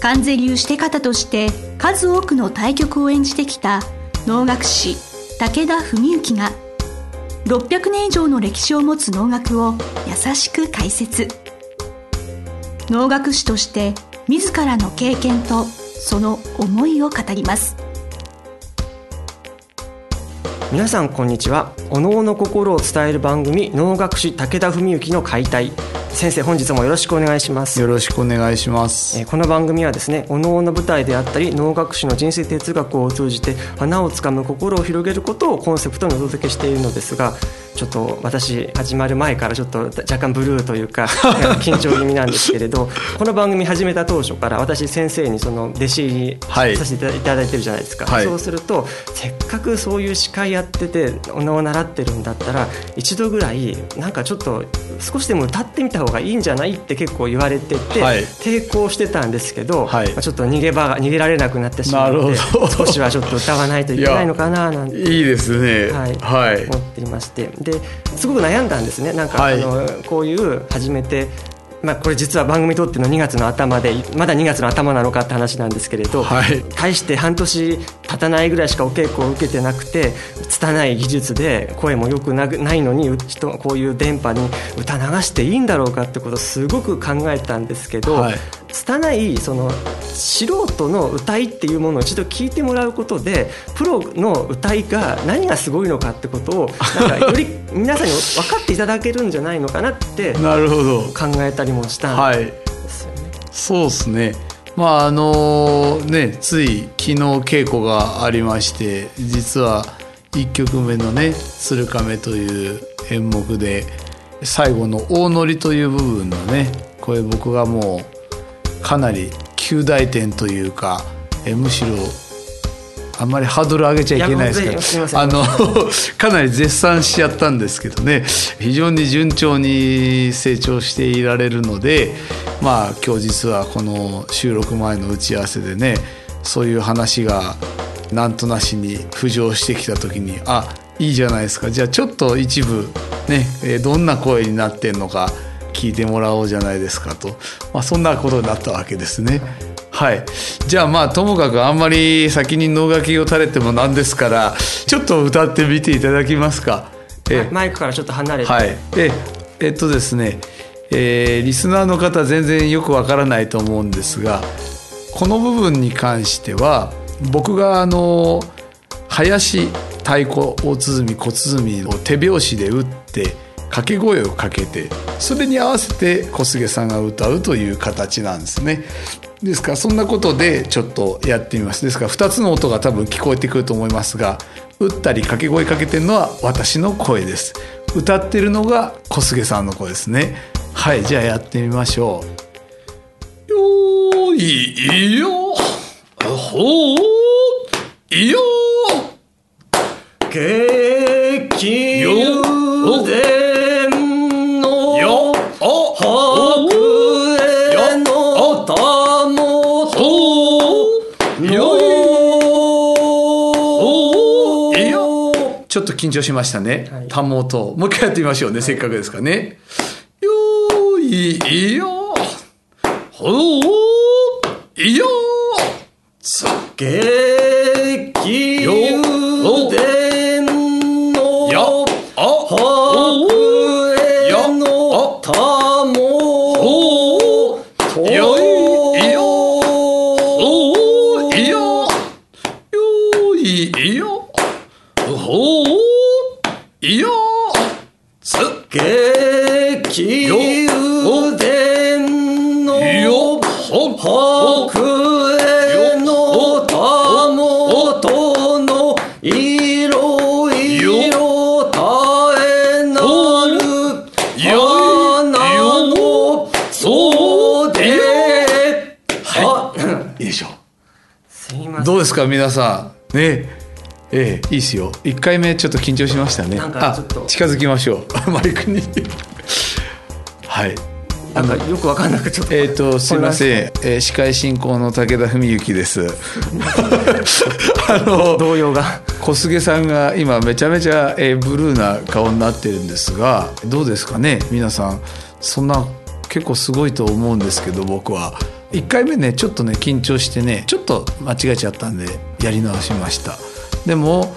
関税流して方として数多くの対局を演じてきた能楽師武田文幸が600年以上の歴史を持つ能楽を優しく解説。能楽師として自らの経験とその思いを語ります。皆さんこんにちは。お能の心を伝える番組能楽師武田文幸の解体。先生本日もよろしくお願いします。よろしくお願いします。この番組はですねお能の舞台であったり能楽師の人生哲学を通じて花をつかむ心を広げることをコンセプトにお届けしているのですがちょっと私始まる前からちょっと若干ブルーというか 緊張気味なんですけれどこの番組始めた当初から私先生にその弟子入りさせていただいてるじゃないですか、はい、そうするとせっかくそういう司会やっててお能を習ってるんだったら一度ぐらいなんかちょっと少しでも歌ってみた方がいいんじゃないって結構言われてて、はい、抵抗してたんですけど、はい、ちょっと逃げ場が逃げられなくなってしまって 少しはちょっと歌わないといけないのかななんていいですね、はい。はい、思っていましてですごく悩んだんですね。なんか、あのこういう初めてまあ、これ実は番組撮っての2月の頭でまだ2月の頭なのかって話なんですけれど、はい、大して半年経たないぐらいしかお稽古を受けてなくて拙い技術で声もよくなないのにこういう電波に歌流していいんだろうかってことをすごく考えたんですけど、はい、拙いその素人の歌いっていうものを一度聞いてもらうことでプロの歌いが何がすごいのかってことをなんかより 皆さんに分かっていただけるんじゃないのかなってなるほど。考えたりもしたんですよね。はい、そうですねまああのねつい昨日稽古がありまして実は1曲目のね「鶴亀」という演目で最後の大乗りという部分のねこれ僕がもうかなり旧大点というかえむしろあんまりハードル上げちゃいけないですけどあの かなり絶賛しちゃったんですけどね。非常に順調に成長していられるのでまあ今日実はこの収録前の打ち合わせでねそういう話がなんとなしに浮上してきた時にあいいじゃないですか。じゃあちょっと一部ねどんな声になってんのか聞いてもらおうじゃないですかと、まあ、そんなことになったわけですね。はい、じゃあまあともかくあんまり先に能書きを垂れてもなんですからちょっと歌ってみていただきますか。えマイクからちょっと離れて。はい、ええっとですね、えー、リスナーの方全然よくわからないと思うんですがこの部分に関しては僕があの林太鼓大鼓小鼓を手拍子で打って掛け声をかけてそれに合わせて小菅さんが歌うという形なんですね。ですか？らそんなことでちょっとやってみます。ですから2つの音が多分聞こえてくると思いますが打ったり掛け声かけてるのは私の声です。歌ってるのが小菅さんの声ですね。はいじゃあやってみましょう。よいよ。ほういよ。けきと緊張しましたね。はい、タモと。もう一回やってみましょうね。はい、せっかくですからね。よーいよ。ほーいよ。つけきよでんのよあはくえのたもとよいよ。いよ。よいよ。ほういよつけきうでんのよはくえのたもとのいろいろたえなるやなのそうではいいいでしょ。うどうですか皆さん。ね。ええいいっすよ。1回目ちょっと緊張しましたね。あ近づきましょう。マイクに。はい。なんかよく分かんなくちょっと。えっ、ー、とすいません、えー、司会進行の武田文幸です。あの動揺が。小菅さんが今めちゃめちゃ、えー、ブルーな顔になってるんですがどうですかね皆さん。そんな結構すごいと思うんですけど僕は。1回目ねちょっとね緊張してねちょっと間違えちゃったんでやり直しましたでも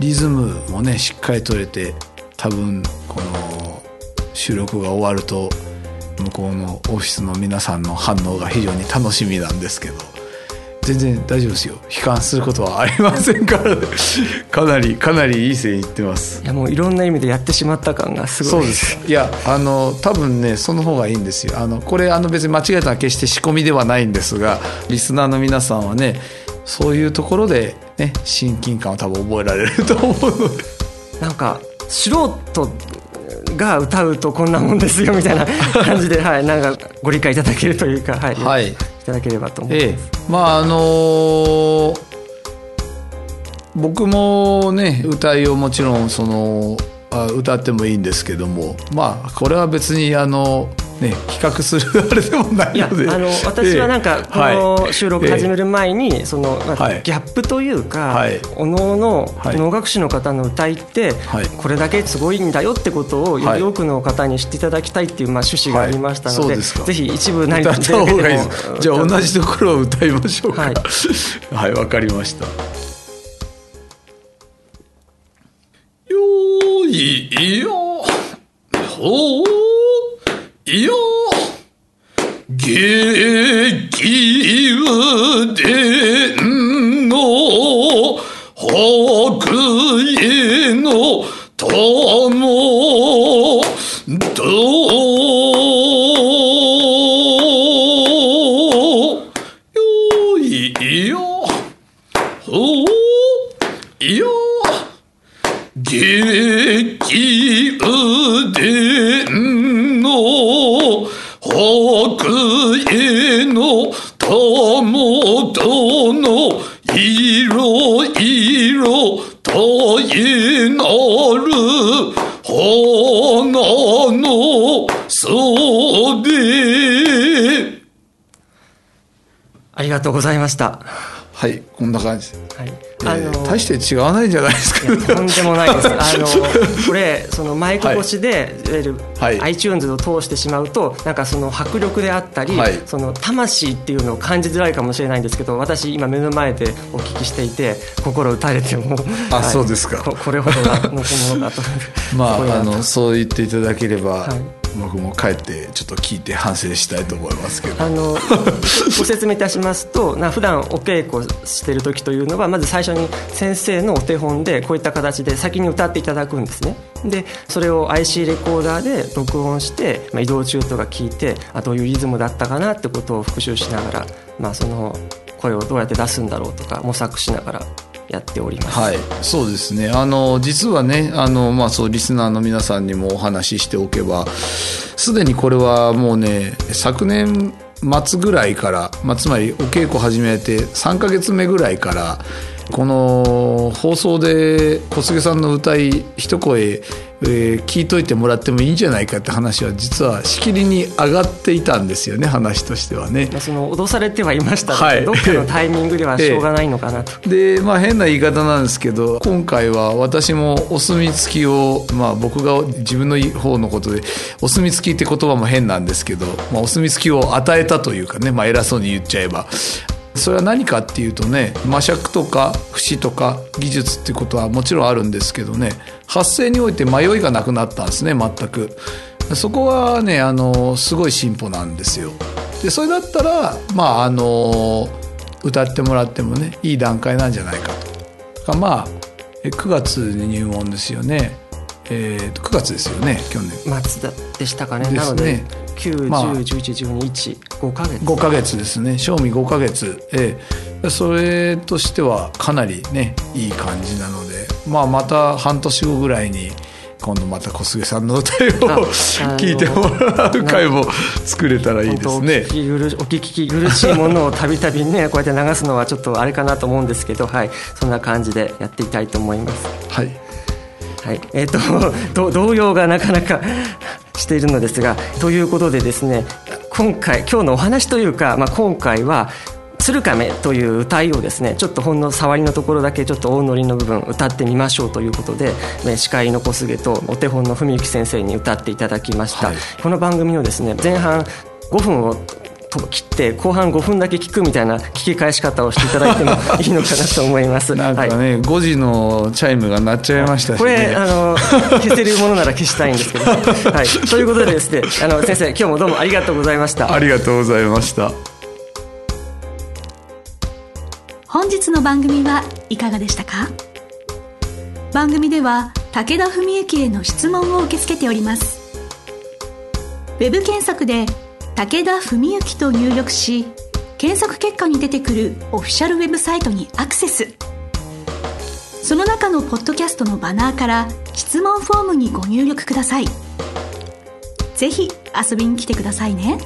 リズムもねしっかり取れて多分この収録が終わると向こうのオフィスの皆さんの反応が非常に楽しみなんですけど全然大丈夫ですよ。悲観することはありませんから かなりかなりいい線いってます。いやもういろんな意味でやってしまった感がすごい。そうです。いやあの多分ねその方がいいんですよ。あのこれあの別に間違えたのは決して仕込みではないんですがリスナーの皆さんはねそういうところでね親近感を多分覚えられると思うので。なんか素人が歌うとこんなもんですよみたいな 感じで、はい、なんかご理解いただけるというか、はい、はい、いただければと思います。ええ、まああのー、僕もね歌いをもちろんそのあ歌ってもいいんですけども。まあこれは別にあのね、比較するあれでもないので。あの私はなんかこの収録始める前に、その、まあ、ギャップというか、はい、おのおの能楽師の方の歌いって、これだけすごいんだよってことをより多くの方に知っていただきたいっていう、まあ、趣旨がありましたので,、ぜひ一部何歌った方がいいです。じゃあ同じところを歌いましょうか。はい わ、かりましたのがとうございました。はいこんな感じ。はい、あのー、大して違わないんじゃないですか、とんでもないです。あのこれそのマイク越しで、はい、いわゆる iTunes を通してしまうとなんかその迫力であったり、はい、その魂っていうのを感じづらいかもしれないんですけど私今目の前でお聞きしていて心打たれてもあ、はい、そうですか。これほどのものだと。まああのそう言っていただければ、はい僕も帰ってちょっと聞いて反省したいと思いますけど。あの ご説明いたしますとな普段お稽古してる時というのはまず最初に先生のお手本でこういった形で先に歌っていただくんですね。でそれを IC レコーダーで録音して、まあ、移動中とか聞いてあどういうリズムだったかなってことを復習しながら、まあ、その声をどうやって出すんだろうとか模索しながらやっております。はい、そうですね。あの実はね、あのまあそうリスナーの皆さんにもお話ししておけば、すでにこれはもうね昨年末ぐらいから、まあ、つまりお稽古始めて3か月目ぐらいからこの放送で小菅さんの歌い一声えー、聞いといてもらってもいいんじゃないかって話は実はしきりに上がっていたんですよね話としてはね。その脅されてはいましたので、はい、どっかのタイミングではしょうがないのかなと。えー、でまあ変な言い方なんですけど今回は私もお墨付きを、まあ、僕が自分の方のことでお墨付きって言葉も変なんですけど、まあ、お墨付きを与えたというかね、まあ、偉そうに言っちゃえばそれは何かっていうとね魔尺とか節とか技術っていうことはもちろんあるんですけどね発声において迷いがなくなったんですね全く。そこはねあのすごい進歩なんですよ。でそれだったらまああの歌ってもらってもねいい段階なんじゃないかと。まあ9月に入門ですよね。えー、と9月ですよね去年。末でしたかね。ですね9、まあ、10、11、12、1、5か月。5か月ですね。賞味5か月。ええ。それとしてはかなりね、いい感じなので、まあまた半年後ぐらいに、今度また小菅さんの歌を聞いてもらう会も作れたらいいですねお聞き苦しいものをたびたびねこうやって流すのはちょっとあれかなと思うんですけど、はい、そんな感じでやっていきたいと思います。はいはい、えっ、ー、と動揺がなかなか しているのですがということでですね今回今日のお話というか、まあ、今回は鶴亀という歌いをですねちょっとほんの触りのところだけちょっと大乗りの部分歌ってみましょうということで司会の小菅とお手本の文幸先生に歌っていただきました、はい、この番組のですね前半5分をと切って後半5分だけ聞くみたいな聞き返し方をしていただいても いいのかなと思います。なんかね、はい、5時のチャイムが鳴っちゃいましたし、ね、これあの消せるものなら消したいんですけど、はい、ということでですねあの先生今日もどうもありがとうございました。ありがとうございました。本日の番組はいかがでしたか？番組では武田文幸への質問を受け付けております。ウェブ検索で「武田文幸」と入力し検索結果に出てくるオフィシャルウェブサイトにアクセスその中のポッドキャストのバナーから質問フォームにご入力くださいぜひ遊びに来てくださいね。